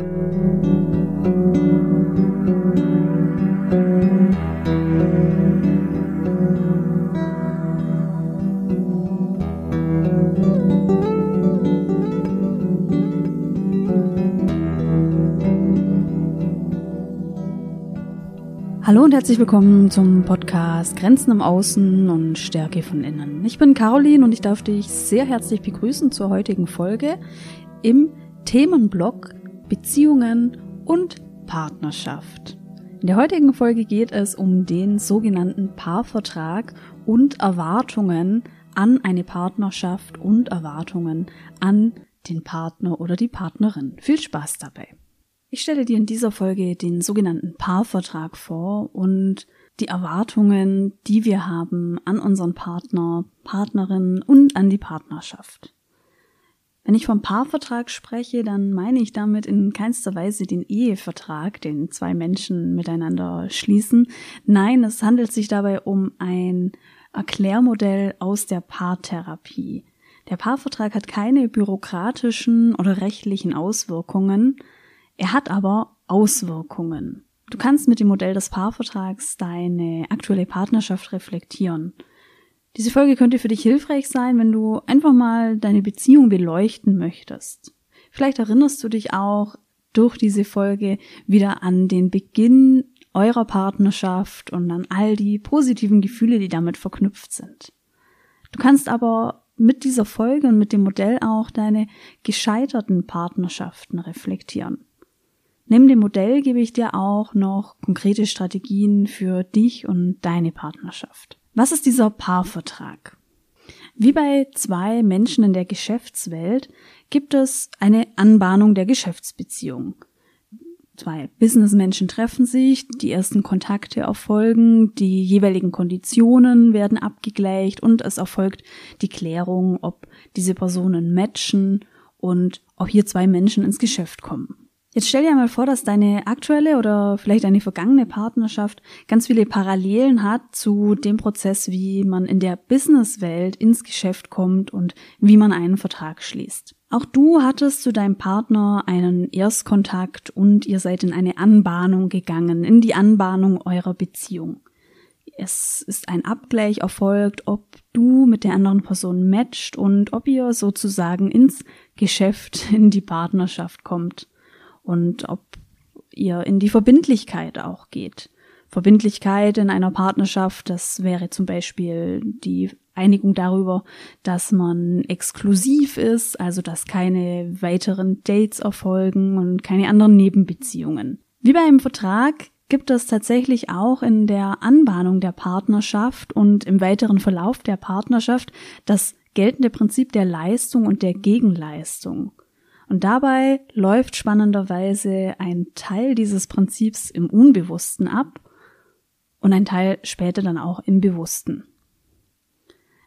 Hallo und herzlich willkommen zum Podcast Grenzen im Außen und Stärke von innen. Ich bin Caroline und ich darf dich sehr herzlich begrüßen zur heutigen Folge im Themenblock Beziehungen und Partnerschaft. In der heutigen Folge geht es um den sogenannten Paarvertrag und Erwartungen an eine Partnerschaft und Erwartungen an den Partner oder die Partnerin. Viel Spaß dabei. Ich stelle dir in dieser Folge den sogenannten Paarvertrag vor und die Erwartungen, die wir haben an unseren Partner, Partnerin und an die Partnerschaft. Wenn ich vom Paarvertrag spreche, dann meine ich damit in keinster Weise den Ehevertrag, den zwei Menschen miteinander schließen. Nein, es handelt sich dabei um ein Erklärmodell aus der Paartherapie. Der Paarvertrag hat keine bürokratischen oder rechtlichen Auswirkungen, er hat aber Auswirkungen. Du kannst mit dem Modell des Paarvertrags deine aktuelle Partnerschaft reflektieren. Diese Folge könnte für dich hilfreich sein, wenn du einfach mal deine Beziehung beleuchten möchtest. Vielleicht erinnerst du dich auch durch diese Folge wieder an den Beginn eurer Partnerschaft und an all die positiven Gefühle, die damit verknüpft sind. Du kannst aber mit dieser Folge und mit dem Modell auch deine gescheiterten Partnerschaften reflektieren. Neben dem Modell gebe ich dir auch noch konkrete Strategien für dich und deine Partnerschaft. Was ist dieser Paarvertrag? Wie bei zwei Menschen in der Geschäftswelt gibt es eine Anbahnung der Geschäftsbeziehung. Zwei Businessmenschen treffen sich, die ersten Kontakte erfolgen, die jeweiligen Konditionen werden abgegleicht und es erfolgt die Klärung, ob diese Personen matchen und ob hier zwei Menschen ins Geschäft kommen. Jetzt stell dir mal vor, dass deine aktuelle oder vielleicht eine vergangene Partnerschaft ganz viele Parallelen hat zu dem Prozess, wie man in der Businesswelt ins Geschäft kommt und wie man einen Vertrag schließt. Auch du hattest zu deinem Partner einen Erstkontakt und ihr seid in eine Anbahnung gegangen, in die Anbahnung eurer Beziehung. Es ist ein Abgleich erfolgt, ob du mit der anderen Person matcht und ob ihr sozusagen ins Geschäft, in die Partnerschaft kommt und ob ihr in die Verbindlichkeit auch geht. Verbindlichkeit in einer Partnerschaft, das wäre zum Beispiel die Einigung darüber, dass man exklusiv ist, also dass keine weiteren Dates erfolgen und keine anderen Nebenbeziehungen. Wie bei einem Vertrag gibt es tatsächlich auch in der Anbahnung der Partnerschaft und im weiteren Verlauf der Partnerschaft das geltende Prinzip der Leistung und der Gegenleistung. Und dabei läuft spannenderweise ein Teil dieses Prinzips im Unbewussten ab und ein Teil später dann auch im Bewussten.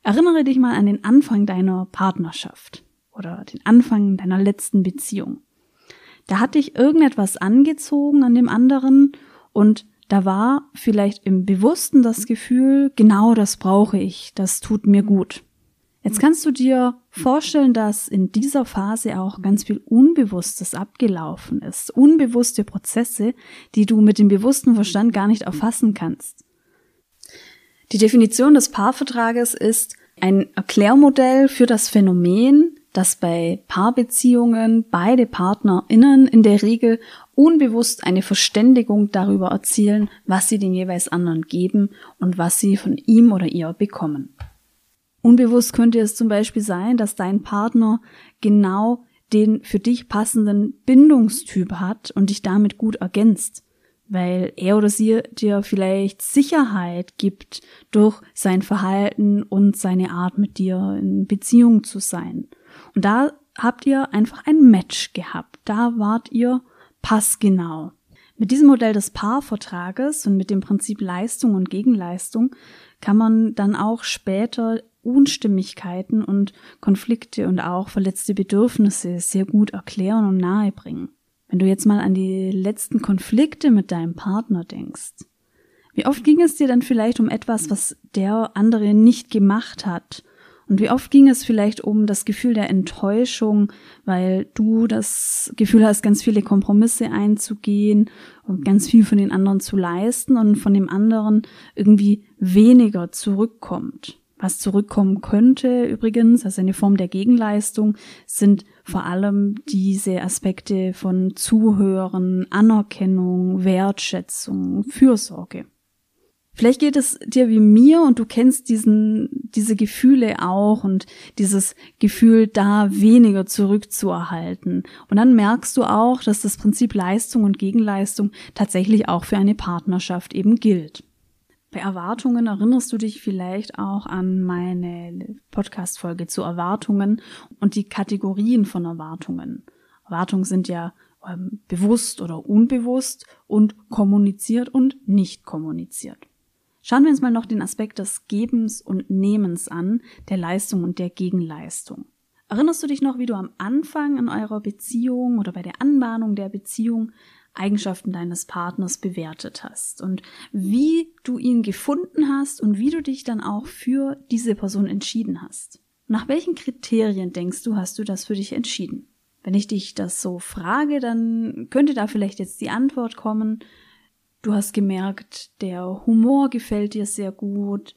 Erinnere dich mal an den Anfang deiner Partnerschaft oder den Anfang deiner letzten Beziehung. Da hat dich irgendetwas angezogen an dem anderen und da war vielleicht im Bewussten das Gefühl, genau das brauche ich, das tut mir gut. Jetzt kannst du dir vorstellen, dass in dieser Phase auch ganz viel Unbewusstes abgelaufen ist. Unbewusste Prozesse, die du mit dem bewussten Verstand gar nicht erfassen kannst. Die Definition des Paarvertrages ist ein Erklärmodell für das Phänomen, dass bei Paarbeziehungen beide PartnerInnen in der Regel unbewusst eine Verständigung darüber erzielen, was sie den jeweils anderen geben und was sie von ihm oder ihr bekommen. Unbewusst könnte es zum Beispiel sein, dass dein Partner genau den für dich passenden Bindungstyp hat und dich damit gut ergänzt, weil er oder sie dir vielleicht Sicherheit gibt durch sein Verhalten und seine Art mit dir in Beziehung zu sein. Und da habt ihr einfach ein Match gehabt. Da wart ihr passgenau. Mit diesem Modell des Paarvertrages und mit dem Prinzip Leistung und Gegenleistung kann man dann auch später Unstimmigkeiten und Konflikte und auch verletzte Bedürfnisse sehr gut erklären und nahebringen. Wenn du jetzt mal an die letzten Konflikte mit deinem Partner denkst, wie oft ging es dir dann vielleicht um etwas, was der andere nicht gemacht hat? Und wie oft ging es vielleicht um das Gefühl der Enttäuschung, weil du das Gefühl hast, ganz viele Kompromisse einzugehen und ganz viel von den anderen zu leisten und von dem anderen irgendwie weniger zurückkommt. Was zurückkommen könnte übrigens, also eine Form der Gegenleistung, sind vor allem diese Aspekte von Zuhören, Anerkennung, Wertschätzung, Fürsorge. Vielleicht geht es dir wie mir und du kennst diesen, diese Gefühle auch und dieses Gefühl, da weniger zurückzuerhalten. Und dann merkst du auch, dass das Prinzip Leistung und Gegenleistung tatsächlich auch für eine Partnerschaft eben gilt. Bei Erwartungen erinnerst du dich vielleicht auch an meine Podcast-Folge zu Erwartungen und die Kategorien von Erwartungen. Erwartungen sind ja ähm, bewusst oder unbewusst und kommuniziert und nicht kommuniziert. Schauen wir uns mal noch den Aspekt des Gebens und Nehmens an, der Leistung und der Gegenleistung. Erinnerst du dich noch, wie du am Anfang in eurer Beziehung oder bei der Anbahnung der Beziehung Eigenschaften deines Partners bewertet hast und wie du ihn gefunden hast und wie du dich dann auch für diese Person entschieden hast? Nach welchen Kriterien denkst du, hast du das für dich entschieden? Wenn ich dich das so frage, dann könnte da vielleicht jetzt die Antwort kommen, Du hast gemerkt, der Humor gefällt dir sehr gut.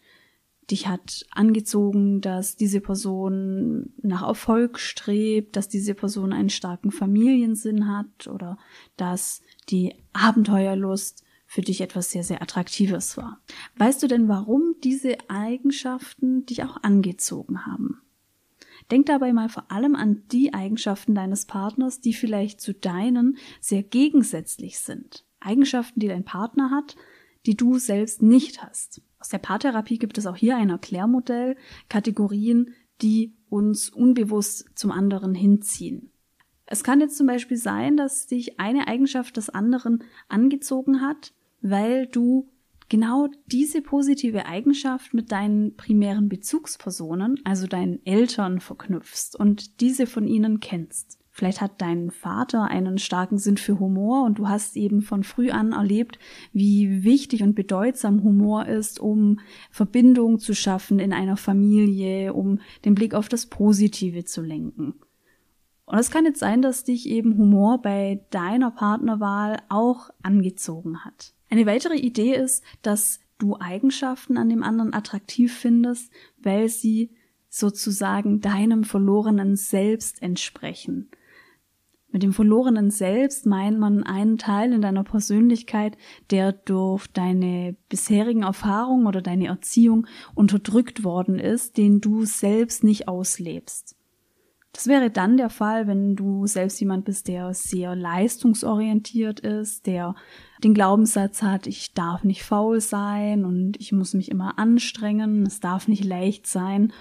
Dich hat angezogen, dass diese Person nach Erfolg strebt, dass diese Person einen starken Familiensinn hat oder dass die Abenteuerlust für dich etwas sehr, sehr Attraktives war. Weißt du denn, warum diese Eigenschaften dich auch angezogen haben? Denk dabei mal vor allem an die Eigenschaften deines Partners, die vielleicht zu deinen sehr gegensätzlich sind. Eigenschaften, die dein Partner hat, die du selbst nicht hast. Aus der Paartherapie gibt es auch hier ein Erklärmodell, Kategorien, die uns unbewusst zum anderen hinziehen. Es kann jetzt zum Beispiel sein, dass dich eine Eigenschaft des anderen angezogen hat, weil du genau diese positive Eigenschaft mit deinen primären Bezugspersonen, also deinen Eltern, verknüpfst und diese von ihnen kennst. Vielleicht hat dein Vater einen starken Sinn für Humor und du hast eben von früh an erlebt, wie wichtig und bedeutsam Humor ist, um Verbindung zu schaffen in einer Familie, um den Blick auf das Positive zu lenken. Und es kann jetzt sein, dass dich eben Humor bei deiner Partnerwahl auch angezogen hat. Eine weitere Idee ist, dass du Eigenschaften an dem anderen attraktiv findest, weil sie sozusagen deinem verlorenen Selbst entsprechen. Mit dem verlorenen Selbst meint man einen Teil in deiner Persönlichkeit, der durch deine bisherigen Erfahrungen oder deine Erziehung unterdrückt worden ist, den du selbst nicht auslebst. Das wäre dann der Fall, wenn du selbst jemand bist, der sehr leistungsorientiert ist, der den Glaubenssatz hat, ich darf nicht faul sein und ich muss mich immer anstrengen, es darf nicht leicht sein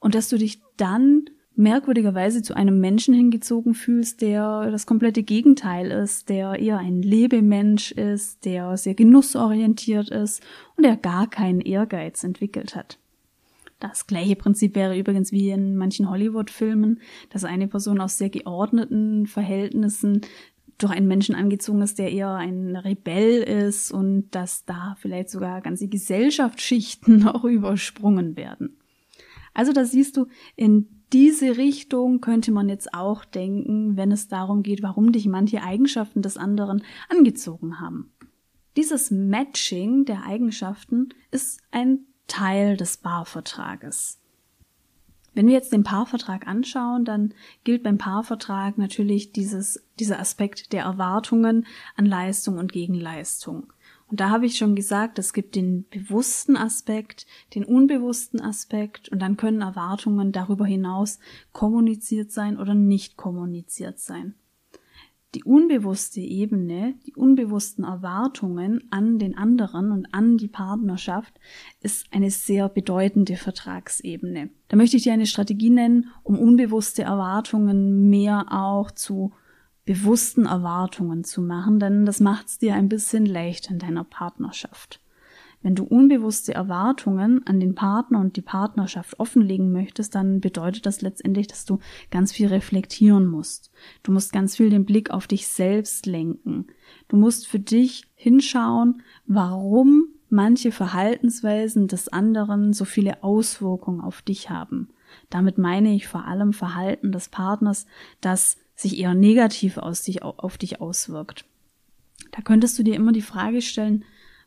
und dass du dich dann merkwürdigerweise zu einem Menschen hingezogen fühlst, der das komplette Gegenteil ist, der eher ein Lebemensch ist, der sehr genussorientiert ist und der gar keinen Ehrgeiz entwickelt hat. Das gleiche Prinzip wäre übrigens wie in manchen Hollywood-Filmen, dass eine Person aus sehr geordneten Verhältnissen durch einen Menschen angezogen ist, der eher ein Rebell ist und dass da vielleicht sogar ganze Gesellschaftsschichten auch übersprungen werden. Also da siehst du, in diese Richtung könnte man jetzt auch denken, wenn es darum geht, warum dich manche Eigenschaften des anderen angezogen haben. Dieses Matching der Eigenschaften ist ein Teil des Paarvertrages. Wenn wir jetzt den Paarvertrag anschauen, dann gilt beim Paarvertrag natürlich dieses, dieser Aspekt der Erwartungen an Leistung und Gegenleistung. Und da habe ich schon gesagt, es gibt den bewussten Aspekt, den unbewussten Aspekt und dann können Erwartungen darüber hinaus kommuniziert sein oder nicht kommuniziert sein. Die unbewusste Ebene, die unbewussten Erwartungen an den anderen und an die Partnerschaft ist eine sehr bedeutende Vertragsebene. Da möchte ich dir eine Strategie nennen, um unbewusste Erwartungen mehr auch zu bewussten Erwartungen zu machen, denn das macht es dir ein bisschen leicht in deiner Partnerschaft. Wenn du unbewusste Erwartungen an den Partner und die Partnerschaft offenlegen möchtest, dann bedeutet das letztendlich, dass du ganz viel reflektieren musst. Du musst ganz viel den Blick auf dich selbst lenken. Du musst für dich hinschauen, warum manche Verhaltensweisen des anderen so viele Auswirkungen auf dich haben. Damit meine ich vor allem Verhalten des Partners, das sich eher negativ aus dich, auf dich auswirkt. Da könntest du dir immer die Frage stellen,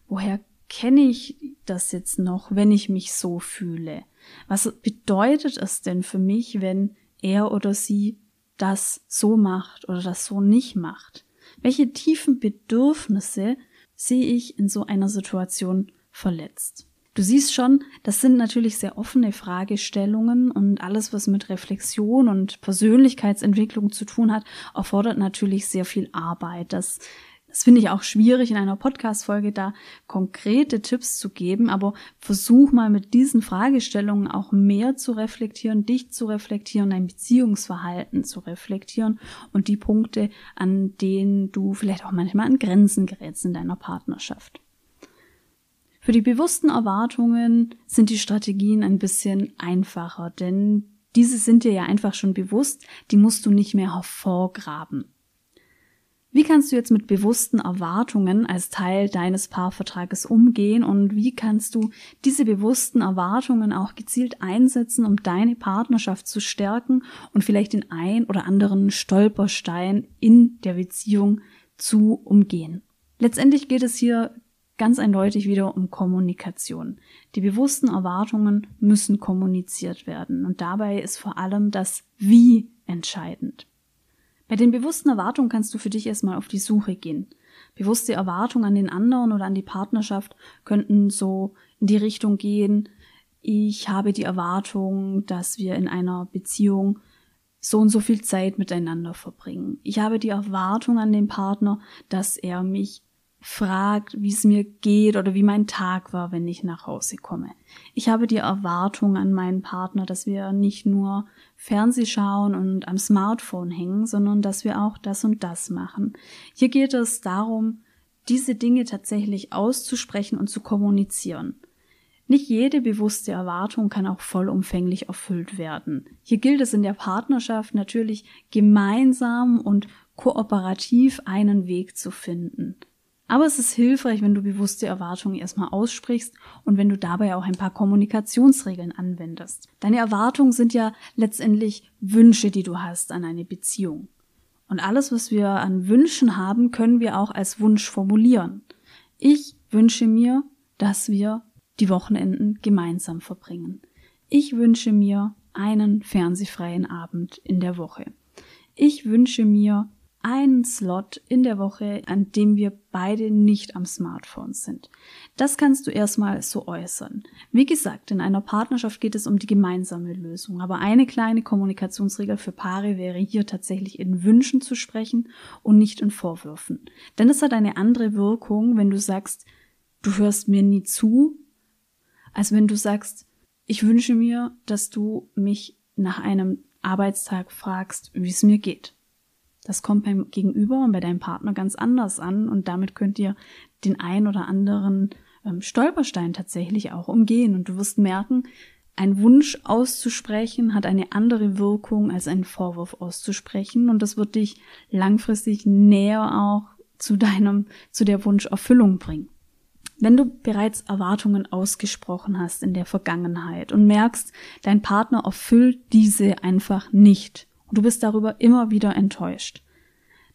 woher kenne ich das jetzt noch, wenn ich mich so fühle? Was bedeutet es denn für mich, wenn er oder sie das so macht oder das so nicht macht? Welche tiefen Bedürfnisse sehe ich in so einer Situation verletzt? Du siehst schon, das sind natürlich sehr offene Fragestellungen und alles, was mit Reflexion und Persönlichkeitsentwicklung zu tun hat, erfordert natürlich sehr viel Arbeit. Das das finde ich auch schwierig, in einer Podcast-Folge da konkrete Tipps zu geben, aber versuch mal mit diesen Fragestellungen auch mehr zu reflektieren, dich zu reflektieren, dein Beziehungsverhalten zu reflektieren und die Punkte, an denen du vielleicht auch manchmal an Grenzen gerätst in deiner Partnerschaft. Für die bewussten Erwartungen sind die Strategien ein bisschen einfacher, denn diese sind dir ja einfach schon bewusst, die musst du nicht mehr hervorgraben. Wie kannst du jetzt mit bewussten Erwartungen als Teil deines Paarvertrages umgehen und wie kannst du diese bewussten Erwartungen auch gezielt einsetzen, um deine Partnerschaft zu stärken und vielleicht den ein oder anderen Stolperstein in der Beziehung zu umgehen? Letztendlich geht es hier ganz eindeutig wieder um Kommunikation. Die bewussten Erwartungen müssen kommuniziert werden und dabei ist vor allem das Wie entscheidend. Bei den bewussten Erwartungen kannst du für dich erstmal auf die Suche gehen. Bewusste Erwartungen an den anderen oder an die Partnerschaft könnten so in die Richtung gehen, ich habe die Erwartung, dass wir in einer Beziehung so und so viel Zeit miteinander verbringen. Ich habe die Erwartung an den Partner, dass er mich fragt, wie es mir geht oder wie mein Tag war, wenn ich nach Hause komme. Ich habe die Erwartung an meinen Partner, dass wir nicht nur Fernseh schauen und am Smartphone hängen, sondern dass wir auch das und das machen. Hier geht es darum, diese Dinge tatsächlich auszusprechen und zu kommunizieren. Nicht jede bewusste Erwartung kann auch vollumfänglich erfüllt werden. Hier gilt es in der Partnerschaft natürlich gemeinsam und kooperativ einen Weg zu finden. Aber es ist hilfreich, wenn du bewusste Erwartungen erstmal aussprichst und wenn du dabei auch ein paar Kommunikationsregeln anwendest. Deine Erwartungen sind ja letztendlich Wünsche, die du hast an eine Beziehung. Und alles, was wir an Wünschen haben, können wir auch als Wunsch formulieren. Ich wünsche mir, dass wir die Wochenenden gemeinsam verbringen. Ich wünsche mir einen fernsehfreien Abend in der Woche. Ich wünsche mir, einen Slot in der Woche, an dem wir beide nicht am Smartphone sind. Das kannst du erstmal so äußern. Wie gesagt, in einer Partnerschaft geht es um die gemeinsame Lösung, aber eine kleine Kommunikationsregel für Paare wäre hier tatsächlich in Wünschen zu sprechen und nicht in Vorwürfen. Denn es hat eine andere Wirkung, wenn du sagst, du hörst mir nie zu, als wenn du sagst, ich wünsche mir, dass du mich nach einem Arbeitstag fragst, wie es mir geht. Das kommt beim Gegenüber und bei deinem Partner ganz anders an und damit könnt ihr den ein oder anderen ähm, Stolperstein tatsächlich auch umgehen und du wirst merken, ein Wunsch auszusprechen hat eine andere Wirkung als einen Vorwurf auszusprechen und das wird dich langfristig näher auch zu deinem, zu der Wunscherfüllung bringen. Wenn du bereits Erwartungen ausgesprochen hast in der Vergangenheit und merkst, dein Partner erfüllt diese einfach nicht und du bist darüber immer wieder enttäuscht,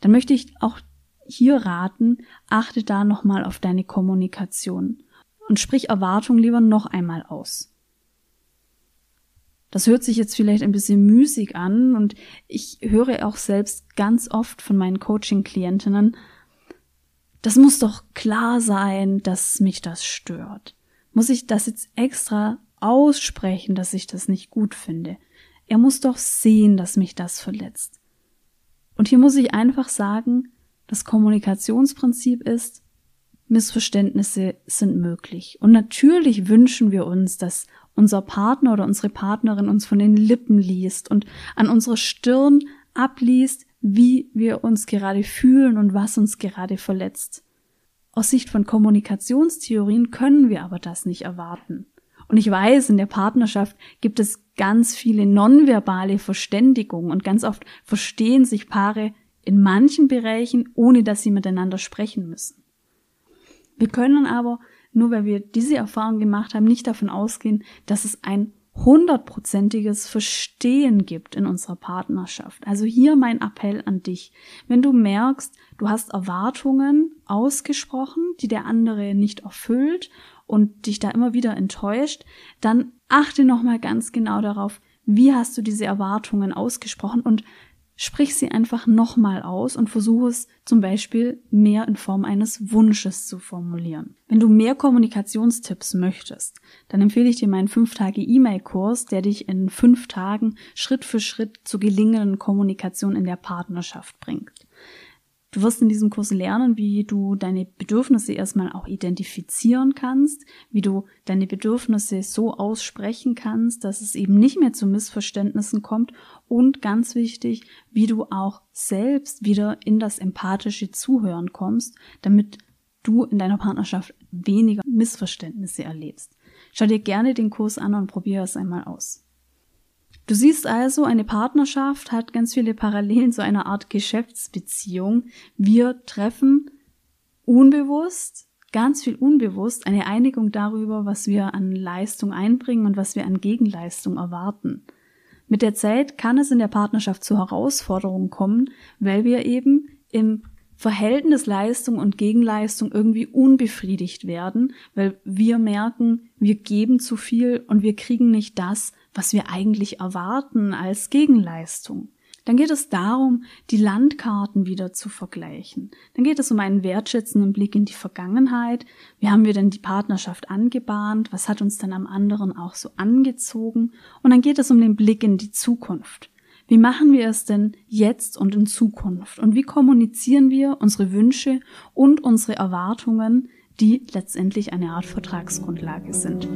dann möchte ich auch hier raten, achte da nochmal auf deine Kommunikation und sprich Erwartungen lieber noch einmal aus. Das hört sich jetzt vielleicht ein bisschen müßig an und ich höre auch selbst ganz oft von meinen Coaching-Klientinnen, das muss doch klar sein, dass mich das stört. Muss ich das jetzt extra aussprechen, dass ich das nicht gut finde? Er muss doch sehen, dass mich das verletzt. Und hier muss ich einfach sagen, das Kommunikationsprinzip ist, Missverständnisse sind möglich. Und natürlich wünschen wir uns, dass unser Partner oder unsere Partnerin uns von den Lippen liest und an unserer Stirn abliest, wie wir uns gerade fühlen und was uns gerade verletzt. Aus Sicht von Kommunikationstheorien können wir aber das nicht erwarten. Und ich weiß, in der Partnerschaft gibt es ganz viele nonverbale Verständigungen und ganz oft verstehen sich Paare in manchen Bereichen, ohne dass sie miteinander sprechen müssen. Wir können aber nur weil wir diese Erfahrung gemacht haben, nicht davon ausgehen, dass es ein hundertprozentiges Verstehen gibt in unserer Partnerschaft. Also hier mein Appell an dich. Wenn du merkst, du hast Erwartungen ausgesprochen, die der andere nicht erfüllt und dich da immer wieder enttäuscht, dann achte nochmal ganz genau darauf, wie hast du diese Erwartungen ausgesprochen und sprich sie einfach nochmal aus und versuche es zum Beispiel mehr in Form eines Wunsches zu formulieren. Wenn du mehr Kommunikationstipps möchtest, dann empfehle ich dir meinen 5-Tage-E-Mail-Kurs, der dich in fünf Tagen Schritt für Schritt zur gelingenden Kommunikation in der Partnerschaft bringt. Du wirst in diesem Kurs lernen, wie du deine Bedürfnisse erstmal auch identifizieren kannst, wie du deine Bedürfnisse so aussprechen kannst, dass es eben nicht mehr zu Missverständnissen kommt und ganz wichtig, wie du auch selbst wieder in das empathische Zuhören kommst, damit du in deiner Partnerschaft weniger Missverständnisse erlebst. Schau dir gerne den Kurs an und probiere es einmal aus. Du siehst also, eine Partnerschaft hat ganz viele Parallelen zu einer Art Geschäftsbeziehung. Wir treffen unbewusst, ganz viel unbewusst, eine Einigung darüber, was wir an Leistung einbringen und was wir an Gegenleistung erwarten. Mit der Zeit kann es in der Partnerschaft zu Herausforderungen kommen, weil wir eben im Verhältnis Leistung und Gegenleistung irgendwie unbefriedigt werden, weil wir merken, wir geben zu viel und wir kriegen nicht das, was wir eigentlich erwarten als Gegenleistung. Dann geht es darum, die Landkarten wieder zu vergleichen. Dann geht es um einen wertschätzenden Blick in die Vergangenheit. Wie haben wir denn die Partnerschaft angebahnt? Was hat uns dann am anderen auch so angezogen? Und dann geht es um den Blick in die Zukunft. Wie machen wir es denn jetzt und in Zukunft? Und wie kommunizieren wir unsere Wünsche und unsere Erwartungen, die letztendlich eine Art Vertragsgrundlage sind?